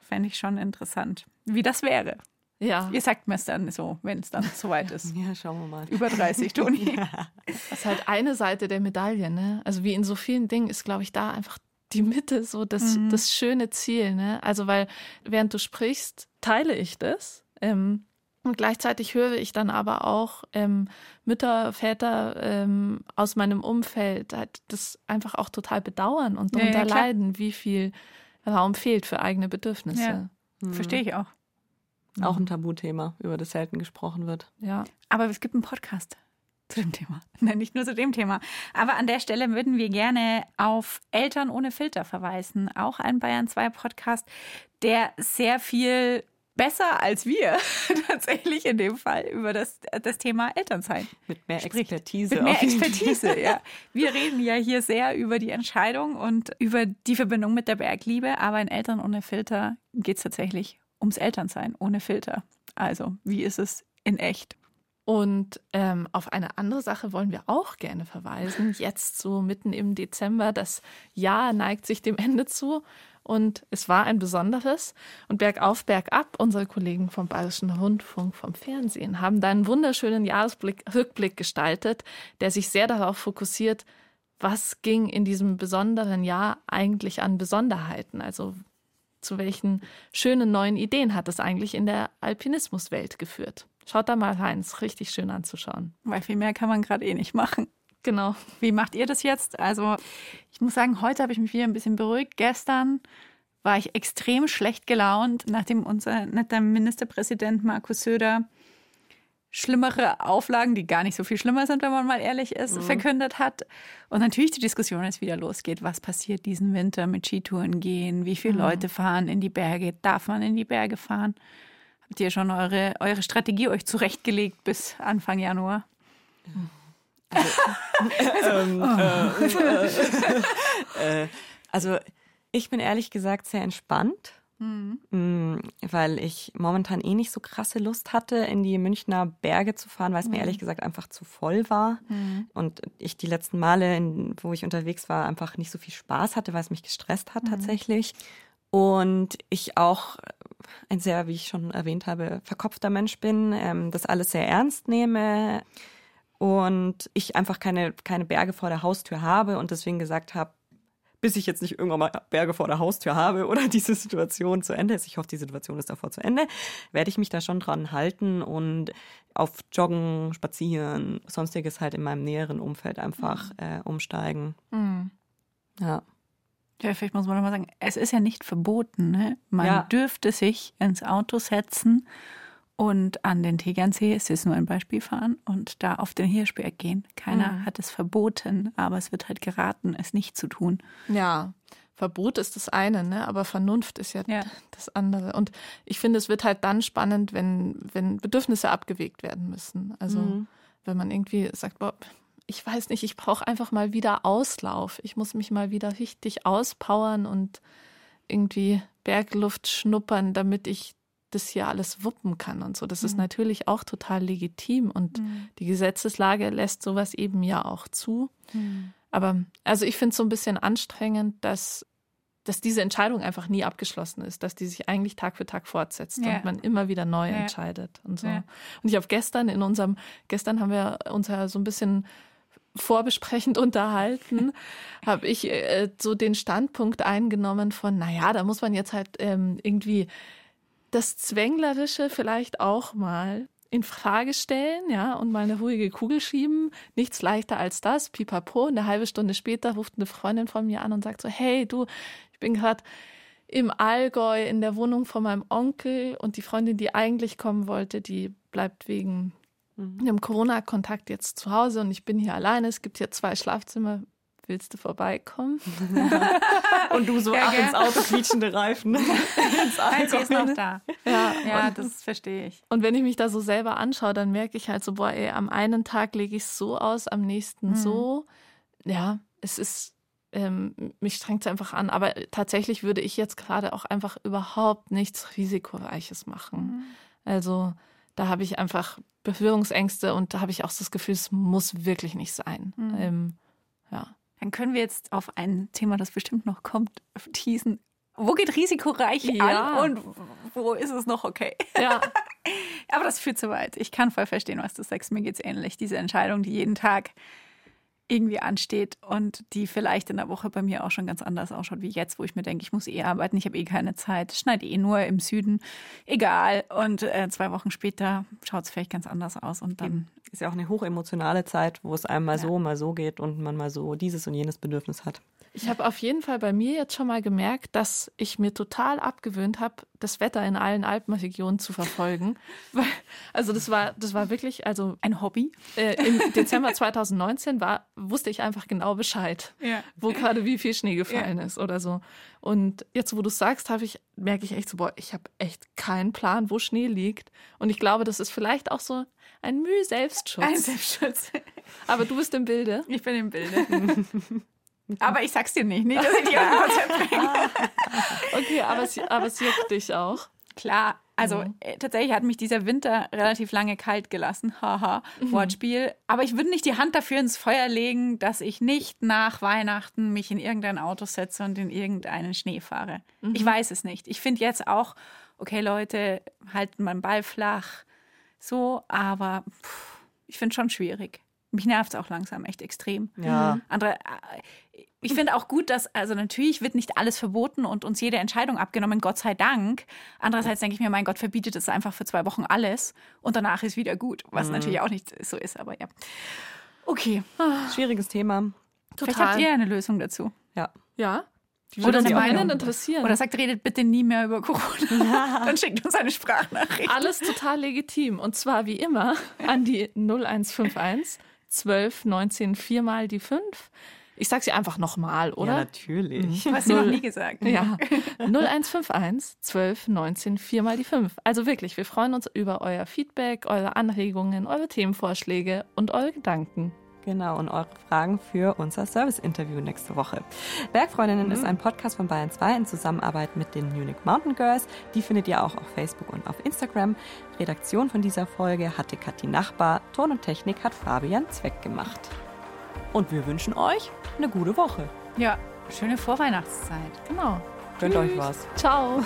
Fände ich schon interessant, wie das wäre. Ja. Ihr sagt mir es dann so, wenn es dann soweit ist. Ja, schauen wir mal. Über 30, Toni. Ja. Das ist halt eine Seite der Medaille, ne? Also wie in so vielen Dingen ist, glaube ich, da einfach die Mitte so das, mhm. das schöne Ziel. Ne? Also, weil während du sprichst, teile ich das. Ähm, und gleichzeitig höre ich dann aber auch ähm, Mütter, Väter ähm, aus meinem Umfeld halt das einfach auch total bedauern und darunter ja, ja, leiden, wie viel Raum fehlt für eigene Bedürfnisse. Ja, mhm. Verstehe ich auch. Auch ein Tabuthema, über das selten gesprochen wird. Ja. Aber es gibt einen Podcast zu dem Thema. Nein, nicht nur zu dem Thema. Aber an der Stelle würden wir gerne auf Eltern ohne Filter verweisen. Auch ein Bayern 2 Podcast, der sehr viel besser als wir tatsächlich in dem Fall über das, das Thema Elternsein. Mit mehr spricht. Expertise. Mit mehr Expertise, ja. Wir reden ja hier sehr über die Entscheidung und über die Verbindung mit der Bergliebe, aber in Eltern ohne Filter geht es tatsächlich ums Elternsein ohne Filter. Also, wie ist es in echt? Und ähm, auf eine andere Sache wollen wir auch gerne verweisen. Jetzt so mitten im Dezember, das Jahr neigt sich dem Ende zu. Und es war ein besonderes. Und bergauf, bergab, unsere Kollegen vom Bayerischen Rundfunk, vom Fernsehen, haben da einen wunderschönen Jahresrückblick gestaltet, der sich sehr darauf fokussiert, was ging in diesem besonderen Jahr eigentlich an Besonderheiten? Also zu welchen schönen neuen Ideen hat es eigentlich in der Alpinismuswelt geführt? Schaut da mal rein, ist richtig schön anzuschauen. Weil viel mehr kann man gerade eh nicht machen. Genau. Wie macht ihr das jetzt? Also, ich muss sagen, heute habe ich mich wieder ein bisschen beruhigt. Gestern war ich extrem schlecht gelaunt, nachdem unser netter Ministerpräsident Markus Söder schlimmere Auflagen, die gar nicht so viel schlimmer sind, wenn man mal ehrlich ist, mhm. verkündet hat. Und natürlich die Diskussion jetzt wieder losgeht, was passiert diesen Winter mit Skitouren gehen, wie viele mhm. Leute fahren in die Berge, darf man in die Berge fahren? Habt ihr schon eure, eure Strategie euch zurechtgelegt bis Anfang Januar? Also, ähm, äh, äh, ich bin ehrlich gesagt sehr entspannt Mhm. Weil ich momentan eh nicht so krasse Lust hatte, in die Münchner Berge zu fahren, weil es mhm. mir ehrlich gesagt einfach zu voll war. Mhm. Und ich die letzten Male, in, wo ich unterwegs war, einfach nicht so viel Spaß hatte, weil es mich gestresst hat mhm. tatsächlich. Und ich auch ein sehr, wie ich schon erwähnt habe, verkopfter Mensch bin, ähm, das alles sehr ernst nehme und ich einfach keine, keine Berge vor der Haustür habe und deswegen gesagt habe, bis ich jetzt nicht irgendwann mal Berge vor der Haustür habe oder diese Situation zu Ende ist. Ich hoffe, die Situation ist davor zu Ende. Werde ich mich da schon dran halten und auf Joggen, Spazieren, sonstiges halt in meinem näheren Umfeld einfach mhm. äh, umsteigen. Mhm. Ja. Ja, vielleicht muss man nochmal sagen, es ist ja nicht verboten. Ne? Man ja. dürfte sich ins Auto setzen und an den Tegernsee, es ist nur ein Beispiel fahren und da auf den Hirschberg gehen. Keiner mhm. hat es verboten, aber es wird halt geraten, es nicht zu tun. Ja, Verbot ist das eine, ne? aber Vernunft ist ja, ja, das andere. Und ich finde, es wird halt dann spannend, wenn, wenn Bedürfnisse abgewegt werden müssen. Also mhm. wenn man irgendwie sagt, boah, ich weiß nicht, ich brauche einfach mal wieder Auslauf. Ich muss mich mal wieder richtig auspowern und irgendwie Bergluft schnuppern, damit ich das hier alles wuppen kann und so. Das mhm. ist natürlich auch total legitim und mhm. die Gesetzeslage lässt sowas eben ja auch zu. Mhm. Aber also ich finde es so ein bisschen anstrengend, dass, dass diese Entscheidung einfach nie abgeschlossen ist, dass die sich eigentlich Tag für Tag fortsetzt ja. und man immer wieder neu ja. entscheidet und so. Ja. Und ich habe gestern in unserem, gestern haben wir uns ja so ein bisschen vorbesprechend unterhalten, habe ich äh, so den Standpunkt eingenommen von, naja, da muss man jetzt halt ähm, irgendwie das Zwänglerische vielleicht auch mal in Frage stellen, ja, und mal eine ruhige Kugel schieben. Nichts leichter als das. Pipapo. Eine halbe Stunde später ruft eine Freundin von mir an und sagt so, hey, du, ich bin gerade im Allgäu in der Wohnung von meinem Onkel und die Freundin, die eigentlich kommen wollte, die bleibt wegen mhm. einem Corona-Kontakt jetzt zu Hause und ich bin hier alleine. Es gibt hier zwei Schlafzimmer willst du vorbeikommen? und du so ja, ab ins Auto quietschende Reifen. Sie ist noch da. Ja, ja das verstehe ich. Und wenn ich mich da so selber anschaue, dann merke ich halt so, boah, ey, am einen Tag lege ich es so aus, am nächsten mhm. so. Ja, es ist, ähm, mich strengt es einfach an. Aber tatsächlich würde ich jetzt gerade auch einfach überhaupt nichts Risikoreiches machen. Mhm. Also da habe ich einfach Berührungsängste und da habe ich auch das Gefühl, es muss wirklich nicht sein. Mhm. Ähm, ja. Dann können wir jetzt auf ein Thema, das bestimmt noch kommt, teasen. Wo geht risikoreich ja. an und wo ist es noch okay? Ja. Aber das führt zu weit. Ich kann voll verstehen, was du sagst. Mir geht es ähnlich. Diese Entscheidung, die jeden Tag irgendwie ansteht und die vielleicht in der Woche bei mir auch schon ganz anders ausschaut wie jetzt, wo ich mir denke, ich muss eh arbeiten, ich habe eh keine Zeit, schneide eh nur im Süden, egal. Und äh, zwei Wochen später schaut es vielleicht ganz anders aus und dann ist ja auch eine hochemotionale Zeit, wo es einem mal ja. so, mal so geht und man mal so dieses und jenes Bedürfnis hat. Ich habe auf jeden Fall bei mir jetzt schon mal gemerkt, dass ich mir total abgewöhnt habe, das Wetter in allen Alpenregionen zu verfolgen. also das war, das war wirklich, also ein Hobby. Äh, Im Dezember 2019 war, wusste ich einfach genau Bescheid, ja. wo gerade wie viel Schnee gefallen ja. ist oder so. Und jetzt, wo du es sagst, habe ich, merke ich echt so, boah, ich habe echt keinen Plan, wo Schnee liegt. Und ich glaube, das ist vielleicht auch so ein Mühe Selbstschutz. Ein Selbstschutz. Aber du bist im Bilde. Ich bin im Bilde. Aber ich sag's dir nicht, nicht, dass ich Konzept bringe. okay, aber es, aber es juckt dich auch. Klar, also mhm. äh, tatsächlich hat mich dieser Winter relativ lange kalt gelassen. Haha, mhm. Wortspiel. Aber ich würde nicht die Hand dafür ins Feuer legen, dass ich nicht nach Weihnachten mich in irgendein Auto setze und in irgendeinen Schnee fahre. Mhm. Ich weiß es nicht. Ich finde jetzt auch, okay, Leute, halten meinen Ball flach. So, aber pff, ich finde es schon schwierig. Mich nervt es auch langsam echt extrem. Ja. Andere, äh, ich finde auch gut, dass, also natürlich wird nicht alles verboten und uns jede Entscheidung abgenommen, Gott sei Dank. Andererseits denke ich mir, mein Gott verbietet es einfach für zwei Wochen alles und danach ist wieder gut, was mhm. natürlich auch nicht so ist, aber ja. Okay. Schwieriges Thema. Total. Vielleicht habt ihr eine Lösung dazu. Ja. Ja. Oder Sie meinen interessieren. Oder sagt, redet bitte nie mehr über Corona. Ja. Dann schickt uns eine Sprachnachricht. Alles total legitim. Und zwar wie immer an die 0151 12 19 viermal die 5. Ich sage sie einfach nochmal, oder? Ja, natürlich. Du hast sie noch nie gesagt. Ja. 0151 12 19 4 mal die 5. Also wirklich, wir freuen uns über euer Feedback, eure Anregungen, eure Themenvorschläge und eure Gedanken. Genau, und eure Fragen für unser Service-Interview nächste Woche. Bergfreundinnen mhm. ist ein Podcast von Bayern 2 in Zusammenarbeit mit den Munich Mountain Girls. Die findet ihr auch auf Facebook und auf Instagram. Redaktion von dieser Folge hatte Kathi Nachbar. Ton und Technik hat Fabian Zweck gemacht. Und wir wünschen euch eine gute Woche. Ja, schöne Vorweihnachtszeit. Genau. Gönnt euch was. Ciao.